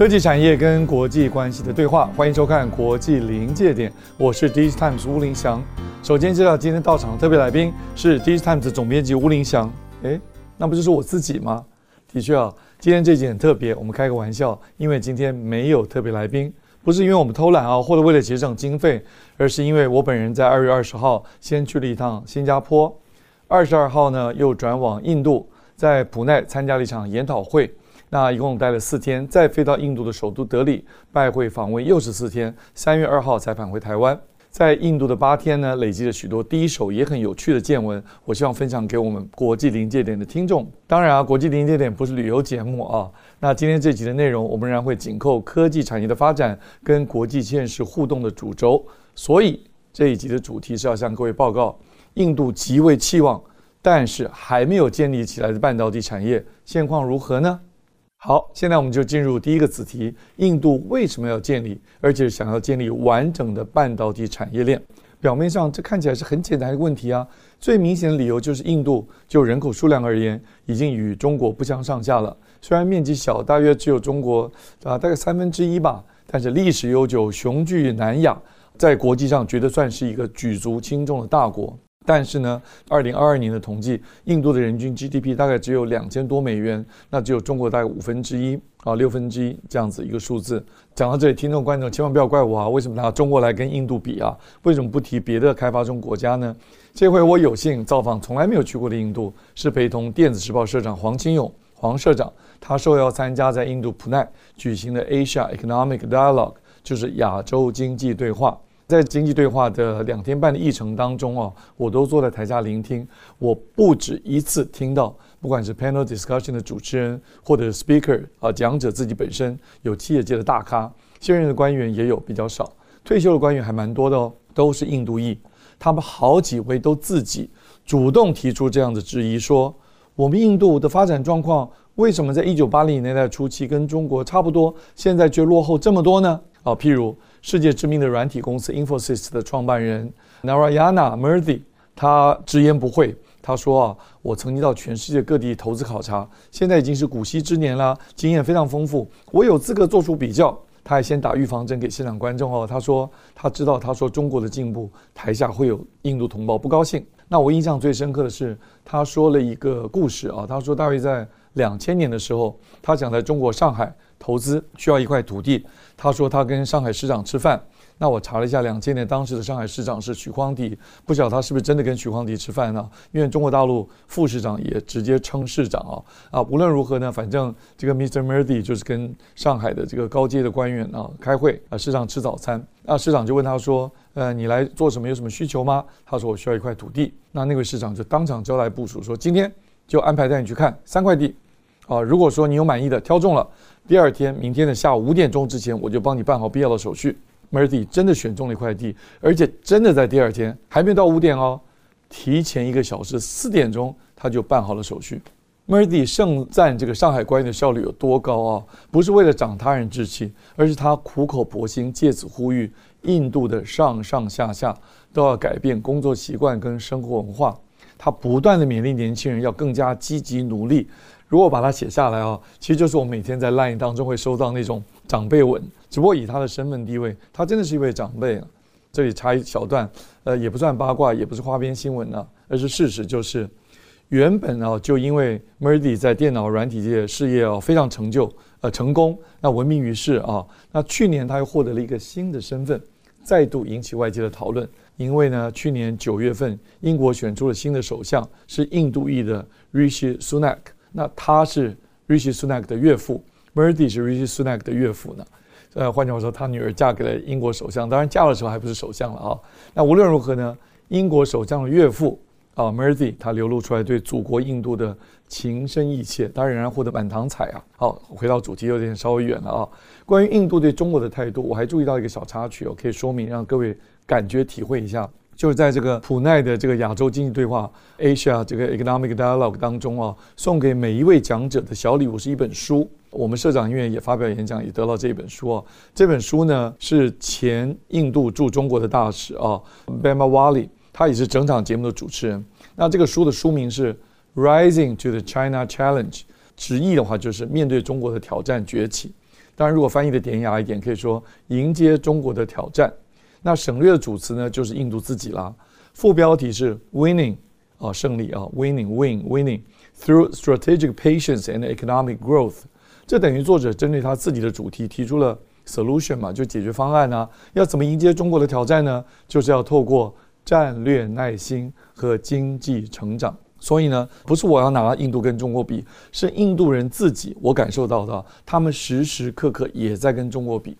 科技产业跟国际关系的对话，欢迎收看《国际临界点》，我是 DigiTimes 巫凌祥。首先介绍今天到场的特别来宾是 DigiTimes 总编辑巫凌祥。诶，那不就是我自己吗？的确啊，今天这集很特别，我们开个玩笑，因为今天没有特别来宾，不是因为我们偷懒啊，或者为了节省经费，而是因为我本人在二月二十号先去了一趟新加坡，二十二号呢又转往印度，在普奈参加了一场研讨会。那一共待了四天，再飞到印度的首都德里拜会访问，又是四天。三月二号才返回台湾，在印度的八天呢，累积了许多第一手也很有趣的见闻。我希望分享给我们国际临界点的听众。当然啊，国际临界点不是旅游节目啊。那今天这集的内容，我们仍然会紧扣科技产业的发展跟国际现实互动的主轴。所以这一集的主题是要向各位报告，印度极为期望，但是还没有建立起来的半导体产业现况如何呢？好，现在我们就进入第一个子题：印度为什么要建立，而且想要建立完整的半导体产业链？表面上这看起来是很简单的问题啊。最明显的理由就是印度就人口数量而言，已经与中国不相上下了。虽然面积小，大约只有中国啊大概三分之一吧，但是历史悠久，雄踞南亚，在国际上绝对算是一个举足轻重的大国。但是呢，二零二二年的统计，印度的人均 GDP 大概只有两千多美元，那只有中国大概五分之一啊，六分之一这样子一个数字。讲到这里，听众观众千万不要怪我啊，为什么拿中国来跟印度比啊？为什么不提别的开发中国家呢？这回我有幸造访从来没有去过的印度，是陪同电子时报社长黄清勇黄社长，他受邀参加在印度普奈举行的 Asia Economic Dialogue，就是亚洲经济对话。在经济对话的两天半的议程当中啊，我都坐在台下聆听。我不止一次听到，不管是 panel discussion 的主持人，或者是 speaker 啊，讲者自己本身有企业界的大咖，现任的官员也有比较少，退休的官员还蛮多的哦，都是印度裔。他们好几位都自己主动提出这样的质疑，说我们印度的发展状况为什么在一九八零年代初期跟中国差不多，现在却落后这么多呢？啊，譬如。世界知名的软体公司 Infosys 的创办人 Narayana Murthy，他直言不讳，他说啊，我曾经到全世界各地投资考察，现在已经是古稀之年了，经验非常丰富，我有资格做出比较。他还先打预防针给现场观众哦，他说他知道，他说中国的进步，台下会有印度同胞不高兴。那我印象最深刻的是，他说了一个故事啊，他说大约在两千年的时候，他想在中国上海。投资需要一块土地，他说他跟上海市长吃饭。那我查了一下，两千年当时的上海市长是许匡迪，不晓得他是不是真的跟许匡迪吃饭呢？因为中国大陆副市长也直接称市长啊啊，无论如何呢，反正这个 Mr. Murthy 就是跟上海的这个高阶的官员啊开会啊，市长吃早餐，那市长就问他说，呃，你来做什么？有什么需求吗？他说我需要一块土地。那那位市长就当场交代部署说，今天就安排带你去看三块地。啊，如果说你有满意的，挑中了，第二天，明天的下午五点钟之前，我就帮你办好必要的手续。Murthy 真的选中了一块地，而且真的在第二天，还没到五点哦，提前一个小时，四点钟他就办好了手续。Murthy 盛赞这个上海官员的效率有多高啊，不是为了长他人志气，而是他苦口婆心，借此呼吁印度的上上下下都要改变工作习惯跟生活文化。他不断的勉励年轻人要更加积极努力。如果把它写下来啊，其实就是我每天在 Line 当中会收到那种长辈文，只不过以他的身份地位，他真的是一位长辈啊。这里插一小段，呃，也不算八卦，也不是花边新闻呢，而是事实，就是原本啊，就因为 Murdy 在电脑软体界事业啊非常成就，呃，成功，那闻名于世啊。那去年他又获得了一个新的身份，再度引起外界的讨论，因为呢，去年九月份英国选出了新的首相，是印度裔的 Rishi Sunak。那他是 Rishi Sunak 的岳父，Murthy 是 Rishi Sunak 的岳父呢。呃，换句话说，他女儿嫁给了英国首相，当然嫁的时候还不是首相了啊。那无论如何呢，英国首相的岳父啊 Murthy 他流露出来对祖国印度的情深意切，他仍然获得满堂彩啊。好，回到主题有点稍微远了啊。关于印度对中国的态度，我还注意到一个小插曲哦，可以说明让各位感觉体会一下。就是在这个普奈的这个亚洲经济对话 Asia 这个 Economic Dialogue 当中啊，送给每一位讲者的小礼物是一本书。我们社长因为也发表演讲，也得到这一本书啊。这本书呢是前印度驻中国的大使啊 Bema Wali，他也是整场节目的主持人。那这个书的书名是 Rising to the China Challenge，直译的话就是面对中国的挑战崛起。当然，如果翻译的典雅一点，可以说迎接中国的挑战。那省略的主词呢，就是印度自己啦。副标题是 Winning 啊，胜利啊，Winning Win Winning through strategic patience and economic growth。这等于作者针对他自己的主题提出了 solution 嘛，就解决方案啊。要怎么迎接中国的挑战呢？就是要透过战略耐心和经济成长。所以呢，不是我要拿印度跟中国比，是印度人自己，我感受到的，他们时时刻刻也在跟中国比。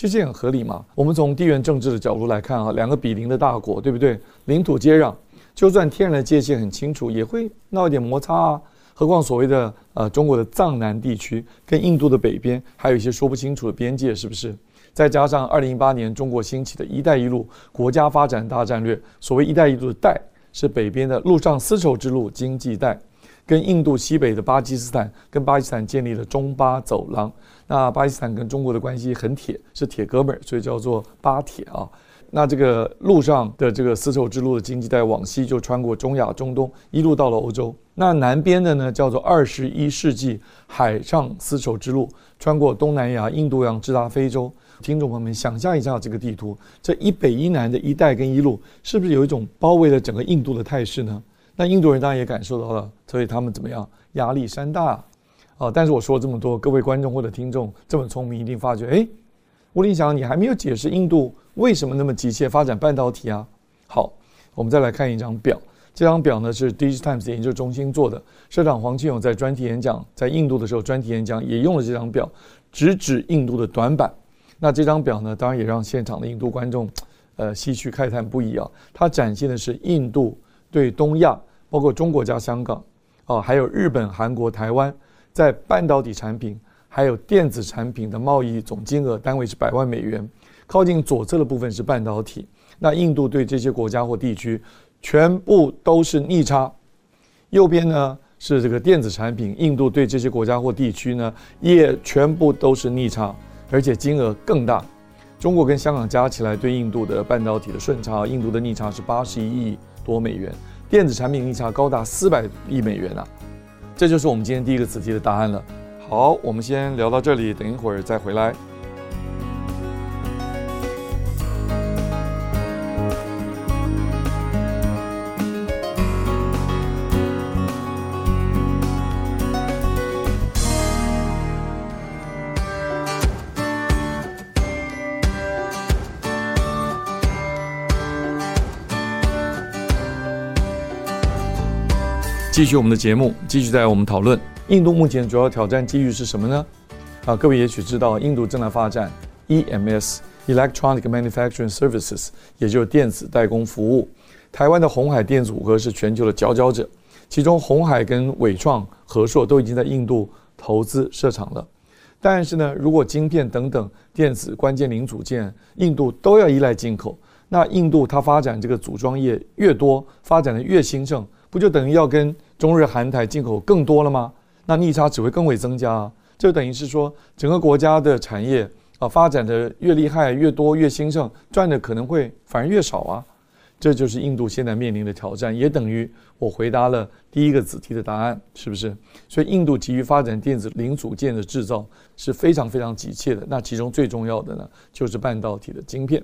其实也很合理嘛。我们从地缘政治的角度来看啊，两个比邻的大国，对不对？领土接壤，就算天然的界限很清楚，也会闹一点摩擦啊。何况所谓的呃中国的藏南地区跟印度的北边还有一些说不清楚的边界，是不是？再加上二零一八年中国兴起的一带一路国家发展大战略，所谓一带一路的带是北边的陆上丝绸之路经济带。跟印度西北的巴基斯坦，跟巴基斯坦建立了中巴走廊。那巴基斯坦跟中国的关系很铁，是铁哥们儿，所以叫做巴铁啊。那这个路上的这个丝绸之路的经济带往西就穿过中亚、中东，一路到了欧洲。那南边的呢，叫做二十一世纪海上丝绸之路，穿过东南亚、印度洋，直达非洲。听众朋友们，想象一下这个地图，这一北一南的一带跟一路，是不是有一种包围了整个印度的态势呢？那印度人当然也感受到了，所以他们怎么样？压力山大啊！但是我说了这么多，各位观众或者听众这么聪明，一定发觉，哎，吴林祥，你还没有解释印度为什么那么急切发展半导体啊？好，我们再来看一张表，这张表呢是 DigiTimes 研究中心做的，社长黄庆勇在专题演讲，在印度的时候专题演讲也用了这张表，直指印度的短板。那这张表呢，当然也让现场的印度观众，呃，唏嘘慨叹不已啊！它展现的是印度对东亚。包括中国加香港，啊，还有日本、韩国、台湾，在半导体产品还有电子产品的贸易总金额单位是百万美元。靠近左侧的部分是半导体，那印度对这些国家或地区全部都是逆差。右边呢是这个电子产品，印度对这些国家或地区呢也全部都是逆差，而且金额更大。中国跟香港加起来对印度的半导体的顺差，印度的逆差是八十一亿多美元。电子产品逆差高达四百亿美元啊，这就是我们今天第一个子题的答案了。好，我们先聊到这里，等一会儿再回来。继续我们的节目，继续带我们讨论印度目前主要挑战机遇是什么呢？啊，各位也许知道，印度正在发展 EMS（Electronic Manufacturing Services），也就是电子代工服务。台湾的鸿海电子五哥是全球的佼佼者，其中鸿海跟纬创、和硕都已经在印度投资设厂了。但是呢，如果晶片等等电子关键零组件，印度都要依赖进口，那印度它发展这个组装业越多，发展的越兴盛，不就等于要跟中日韩台进口更多了吗？那逆差只会更为增加啊！这等于是说，整个国家的产业啊发展的越厉害、越多、越兴盛，赚的可能会反而越少啊！这就是印度现在面临的挑战，也等于我回答了第一个子题的答案，是不是？所以印度急于发展电子零组件的制造是非常非常急切的。那其中最重要的呢，就是半导体的晶片。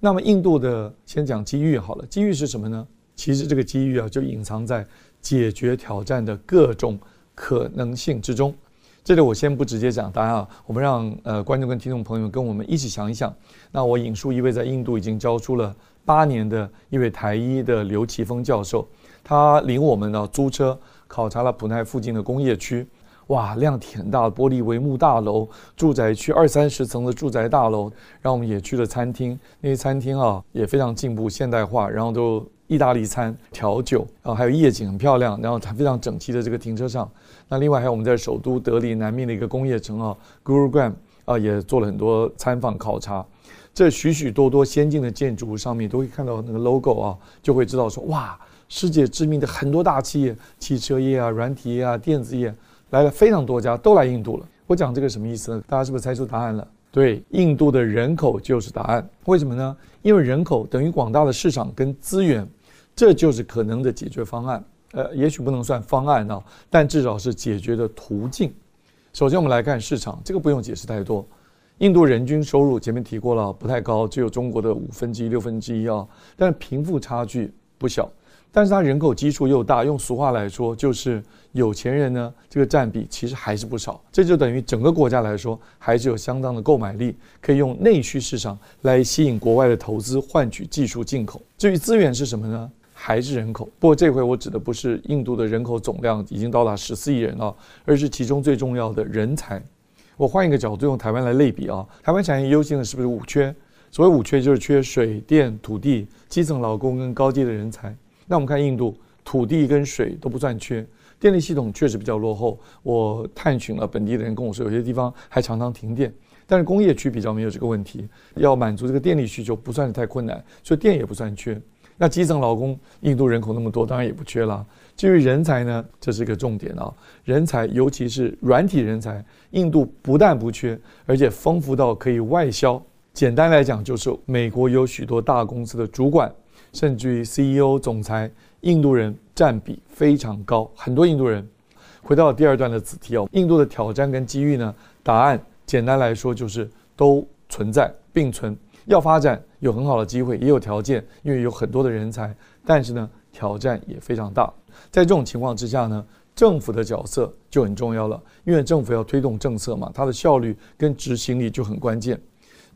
那么印度的先讲机遇好了，机遇是什么呢？其实这个机遇啊，就隐藏在。解决挑战的各种可能性之中，这里我先不直接讲答案啊，我们让呃观众跟听众朋友跟我们一起想一想。那我引述一位在印度已经教书了八年的一位台医的刘奇峰教授，他领我们呢租车考察了普奈附近的工业区，哇，量体很大的玻璃帷幕大楼、住宅区二三十层的住宅大楼，然后我们也去了餐厅，那些餐厅啊也非常进步现代化，然后都。意大利餐、调酒啊，还有夜景很漂亮，然后它非常整齐的这个停车场。那另外还有我们在首都德里南面的一个工业城啊，Gurugram 啊，也做了很多参访考察。这许许多多先进的建筑物上面都会看到那个 logo 啊，就会知道说哇，世界知名的很多大企业，汽车业啊、软体业啊、电子业来了非常多家，都来印度了。我讲这个什么意思呢？大家是不是猜出答案了？对，印度的人口就是答案。为什么呢？因为人口等于广大的市场跟资源，这就是可能的解决方案。呃，也许不能算方案啊，但至少是解决的途径。首先，我们来看市场，这个不用解释太多。印度人均收入前面提过了，不太高，只有中国的五分之一、六分之一啊。但是贫富差距不小，但是它人口基数又大，用俗话来说就是有钱人呢，这个占比其实还是不少。这就等于整个国家来说还是有相当的购买力，可以用内需市场来吸引国外的投资，换取技术进口。至于资源是什么呢？还是人口。不过这回我指的不是印度的人口总量已经到达十四亿人了，而是其中最重要的人才。我换一个角度，用台湾来类比啊，台湾产业优先的是不是五缺？所谓五缺，就是缺水电、土地、基层劳工跟高阶的人才。那我们看印度，土地跟水都不算缺，电力系统确实比较落后。我探寻了本地的人跟我说，有些地方还常常停电，但是工业区比较没有这个问题，要满足这个电力需求不算是太困难，所以电也不算缺。那基层劳工，印度人口那么多，当然也不缺了。至于人才呢，这是一个重点啊！人才，尤其是软体人才，印度不但不缺，而且丰富到可以外销。简单来讲，就是美国有许多大公司的主管，甚至于 CEO、总裁，印度人占比非常高。很多印度人，回到第二段的子题哦，印度的挑战跟机遇呢？答案简单来说就是都存在并存。要发展有很好的机会，也有条件，因为有很多的人才，但是呢，挑战也非常大。在这种情况之下呢，政府的角色就很重要了，因为政府要推动政策嘛，它的效率跟执行力就很关键。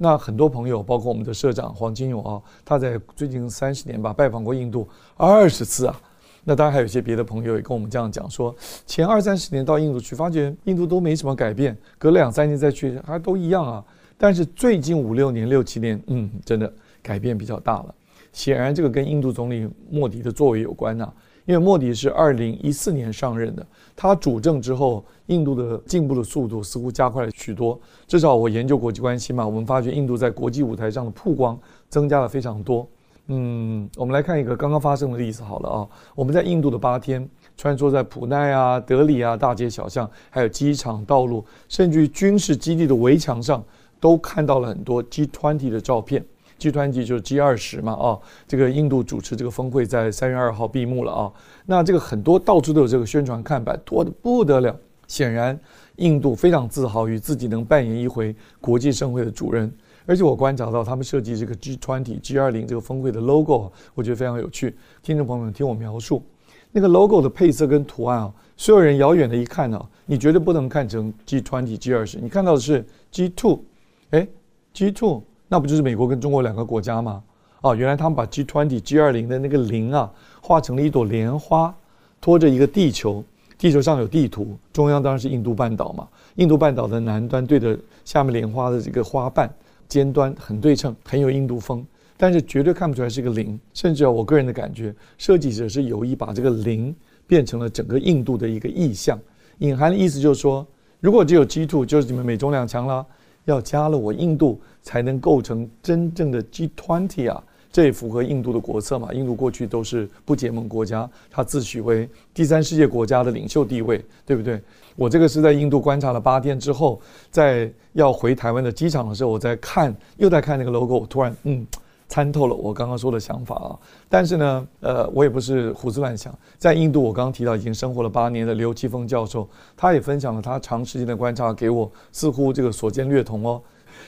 那很多朋友，包括我们的社长黄金勇啊，他在最近三十年吧，拜访过印度二十次啊。那当然还有一些别的朋友也跟我们这样讲说，前二三十年到印度去，发觉印度都没什么改变，隔两三年再去还都一样啊。但是最近五六年、六七年，嗯，真的改变比较大了。显然这个跟印度总理莫迪的作为有关呐、因为莫迪是二零一四年上任的，他主政之后，印度的进步的速度似乎加快了许多。至少我研究国际关系嘛，我们发觉印度在国际舞台上的曝光增加了非常多。嗯，我们来看一个刚刚发生的例子好了啊，我们在印度的八天，穿梭在普奈啊、德里啊大街小巷，还有机场、道路，甚至于军事基地的围墙上，都看到了很多 G20 的照片。G20 就是 G 二十嘛，啊，这个印度主持这个峰会在三月二号闭幕了啊。那这个很多到处都有这个宣传看板，多得不得了。显然，印度非常自豪于自己能扮演一回国际盛会的主人。而且我观察到他们设计这个 G20、G 二零这个峰会的 logo，我觉得非常有趣。听众朋友们听我描述，那个 logo 的配色跟图案啊，所有人遥远的一看啊，你绝对不能看成 G20、G 二十，你看到的是 G two，哎，G two。那不就是美国跟中国两个国家吗？哦，原来他们把 G20、G20 的那个零啊，画成了一朵莲花，拖着一个地球，地球上有地图，中央当然是印度半岛嘛。印度半岛的南端对着下面莲花的这个花瓣，尖端很对称，很有印度风，但是绝对看不出来是个零。甚至啊，我个人的感觉，设计者是有意把这个零变成了整个印度的一个意象，隐含的意思就是说，如果只有 G2，就是你们美中两强了。要加了我印度才能构成真正的 G20 啊，这也符合印度的国策嘛。印度过去都是不结盟国家，它自诩为第三世界国家的领袖地位，对不对？我这个是在印度观察了八天之后，在要回台湾的机场的时候，我在看，又在看那个 logo，突然嗯。参透了我刚刚说的想法啊，但是呢，呃，我也不是胡思乱想。在印度，我刚刚提到已经生活了八年的刘奇峰教授，他也分享了他长时间的观察给我，似乎这个所见略同哦。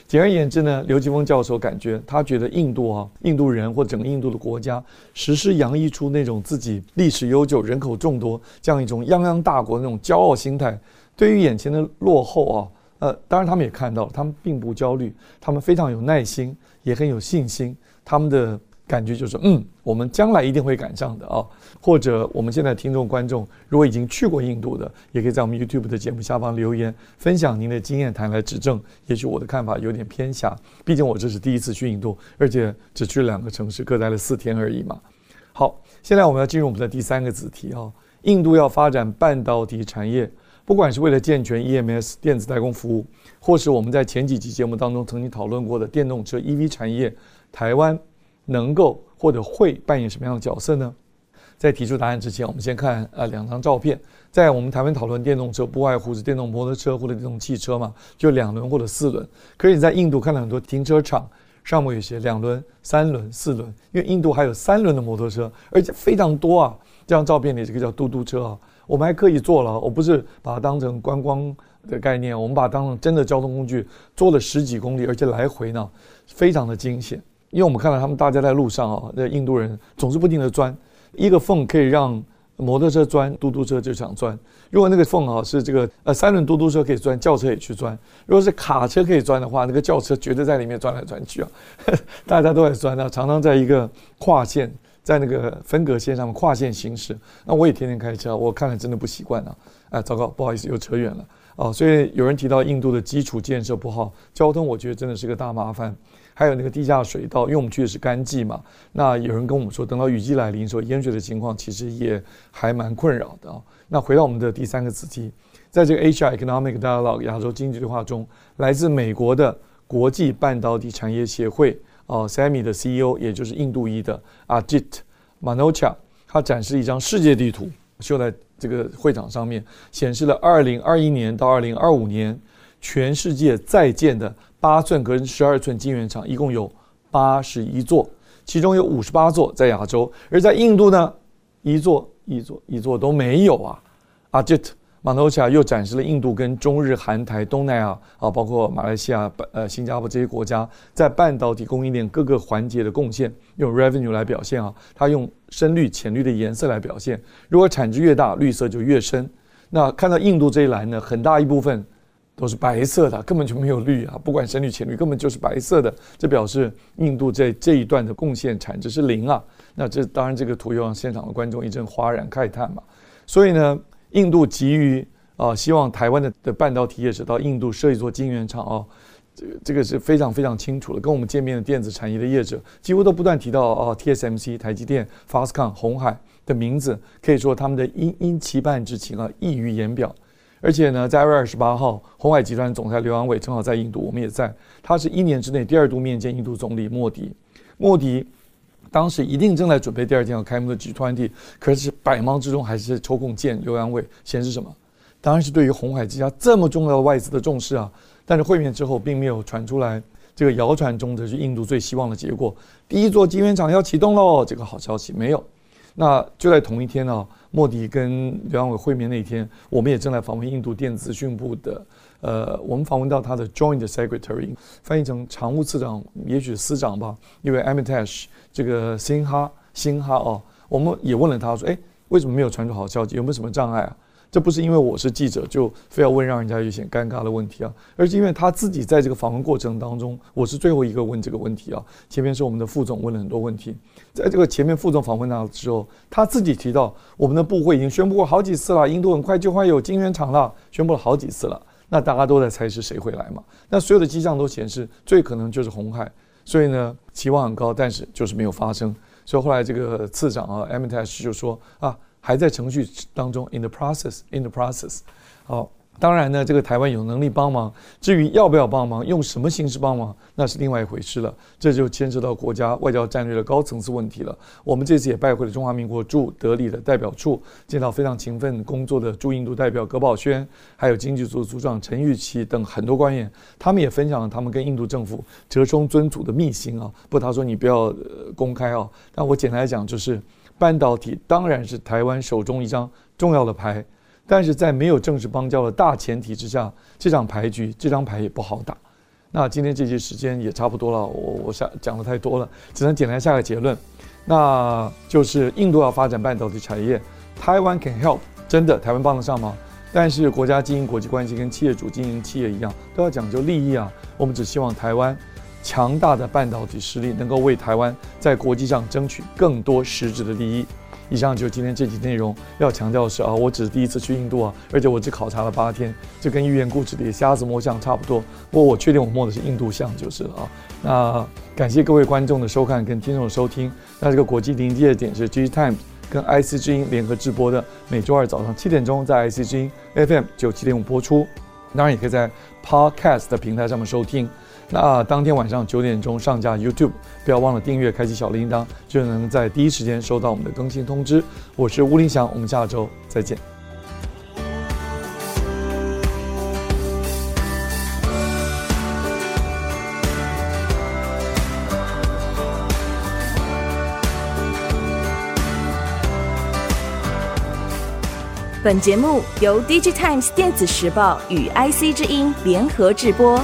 简而言之呢，刘奇峰教授感觉他觉得印度啊，印度人或整个印度的国家，时时洋溢出那种自己历史悠久、人口众多这样一种泱泱大国那种骄傲心态。对于眼前的落后啊，呃，当然他们也看到了，他们并不焦虑，他们非常有耐心，也很有信心。他们的感觉就是，嗯，我们将来一定会赶上的啊。或者我们现在听众观众，如果已经去过印度的，也可以在我们 YouTube 的节目下方留言，分享您的经验谈来指正。也许我的看法有点偏狭，毕竟我这是第一次去印度，而且只去了两个城市，各待了四天而已嘛。好，现在我们要进入我们的第三个子题啊，印度要发展半导体产业，不管是为了健全 EMS 电子代工服务，或是我们在前几集节目当中曾经讨论过的电动车 EV 产业，台湾能够或者会扮演什么样的角色呢？在提出答案之前，我们先看呃两张照片。在我们台湾讨论电动车，不外乎是电动摩托车或者电动汽车嘛，就两轮或者四轮。可是你在印度看到很多停车场上面有些两轮、三轮、四轮，因为印度还有三轮的摩托车，而且非常多啊。这张照片里这个叫嘟嘟车啊，我们还刻意做了，我不是把它当成观光的概念，我们把它当成真的交通工具，做了十几公里，而且来回呢非常的惊险。因为我们看到他们大家在路上啊，那印度人总是不停地钻一个缝，可以让。摩托车钻，嘟嘟车就想钻。如果那个缝啊是这个呃三轮嘟嘟车可以钻，轿车也去钻。如果是卡车可以钻的话，那个轿车绝对在里面钻来钻去啊，大家都在钻啊，常常在一个跨线，在那个分隔线上面跨线行驶。那我也天天开车，我看了真的不习惯啊。哎，糟糕，不好意思，又扯远了哦。所以有人提到印度的基础建设不好，交通我觉得真的是个大麻烦。还有那个地下水道，因为我们去的是干季嘛，那有人跟我们说，等到雨季来临的时候，淹水的情况其实也还蛮困扰的啊。那回到我们的第三个子题，在这个 Asia Economic Dialogue 亚洲经济对话中，来自美国的国际半导体产业协会啊 SEMI 的 CEO，也就是印度裔的 Ajit Manocha，他展示一张世界地图，秀在这个会场上面，显示了二零二一年到二零二五年全世界在建的。八寸跟十二寸晶圆厂一共有八十一座，其中有五十八座在亚洲，而在印度呢，一座一座一座都没有啊。Ajit Manocha 又展示了印度跟中日韩台东南亚啊，包括马来西亚、呃新加坡这些国家在半导体供应链各个环节的贡献，用 revenue 来表现啊，它用深绿、浅绿的颜色来表现。如果产值越大，绿色就越深。那看到印度这一栏呢，很大一部分。都是白色的，根本就没有绿啊！不管深绿浅绿，根本就是白色的。这表示印度在这一段的贡献产值是零啊！那这当然，这个图又让现场的观众一阵哗然慨叹嘛。所以呢，印度急于啊，希望台湾的的半导体业者到印度设一座晶圆厂啊，这个这个是非常非常清楚的。跟我们见面的电子产业的业者几乎都不断提到啊，TSMC、台积电、Foxconn、鸿海的名字，可以说他们的殷殷期盼之情啊，溢于言表。而且呢，在二月二十八号，鸿海集团总裁刘扬伟正好在印度，我们也在。他是一年之内第二度面见印度总理莫迪。莫迪当时一定正在准备第二天要开幕的 G20，可是百忙之中还是抽空见刘阳伟，显示什么？当然是对于红海这家这么重要的外资的重视啊。但是会面之后，并没有传出来这个谣传中的是印度最希望的结果，第一座晶圆厂要启动喽，这个好消息没有。那就在同一天呢、啊，莫迪跟刘扬伟会面那一天，我们也正在访问印度电子讯部的，呃，我们访问到他的 Joint Secretary，翻译成常务次长，也许司长吧，因为 Amitesh 这个辛哈辛哈哦，我们也问了他说，哎，为什么没有传出好消息？有没有什么障碍啊？这不是因为我是记者就非要问让人家有些尴尬的问题啊，而是因为他自己在这个访问过程当中，我是最后一个问这个问题啊。前面是我们的副总问了很多问题，在这个前面副总访问他的时候，他自己提到我们的部会已经宣布过好几次了，印度很快就会有晶圆厂了，宣布了好几次了。那大家都在猜是谁会来嘛？那所有的迹象都显示最可能就是红海，所以呢期望很高，但是就是没有发生。所以后来这个次长啊，Amitesh 就说啊。还在程序当中，in the process，in the process。好，当然呢，这个台湾有能力帮忙，至于要不要帮忙，用什么形式帮忙，那是另外一回事了。这就牵涉到国家外交战略的高层次问题了。我们这次也拜会了中华民国驻德里的代表处，见到非常勤奋工作的驻印度代表葛宝轩，还有经济组组长陈玉琪等很多官员，他们也分享了他们跟印度政府折冲尊祖的秘辛啊。不，他说你不要公开啊，但我简单来讲就是。半导体当然是台湾手中一张重要的牌，但是在没有正式邦交的大前提之下，这场牌局这张牌也不好打。那今天这期时间也差不多了，我我想讲的太多了，只能简单下个结论，那就是印度要发展半导体产业，台湾 can help，真的台湾帮得上吗？但是国家经营国际关系跟企业主经营企业一样，都要讲究利益啊。我们只希望台湾。强大的半导体实力能够为台湾在国际上争取更多实质的利益。以上就是今天这集内容。要强调的是啊，我只是第一次去印度啊，而且我只考察了八天，就跟寓言故事里的瞎子摸象差不多。不过我确定我摸的是印度象就是了啊。那感谢各位观众的收看跟听众的收听。那这个国际临界点是 G Time 跟 IC 之音联合直播的，每周二早上七点钟在 IC 之音 FM 九七点五播出。当然也可以在 Podcast 的平台上面收听。那当天晚上九点钟上架 YouTube，不要忘了订阅、开启小铃铛，就能在第一时间收到我们的更新通知。我是吴林祥，我们下周再见。本节目由 DigiTimes 电子时报与 IC 之音联合制播。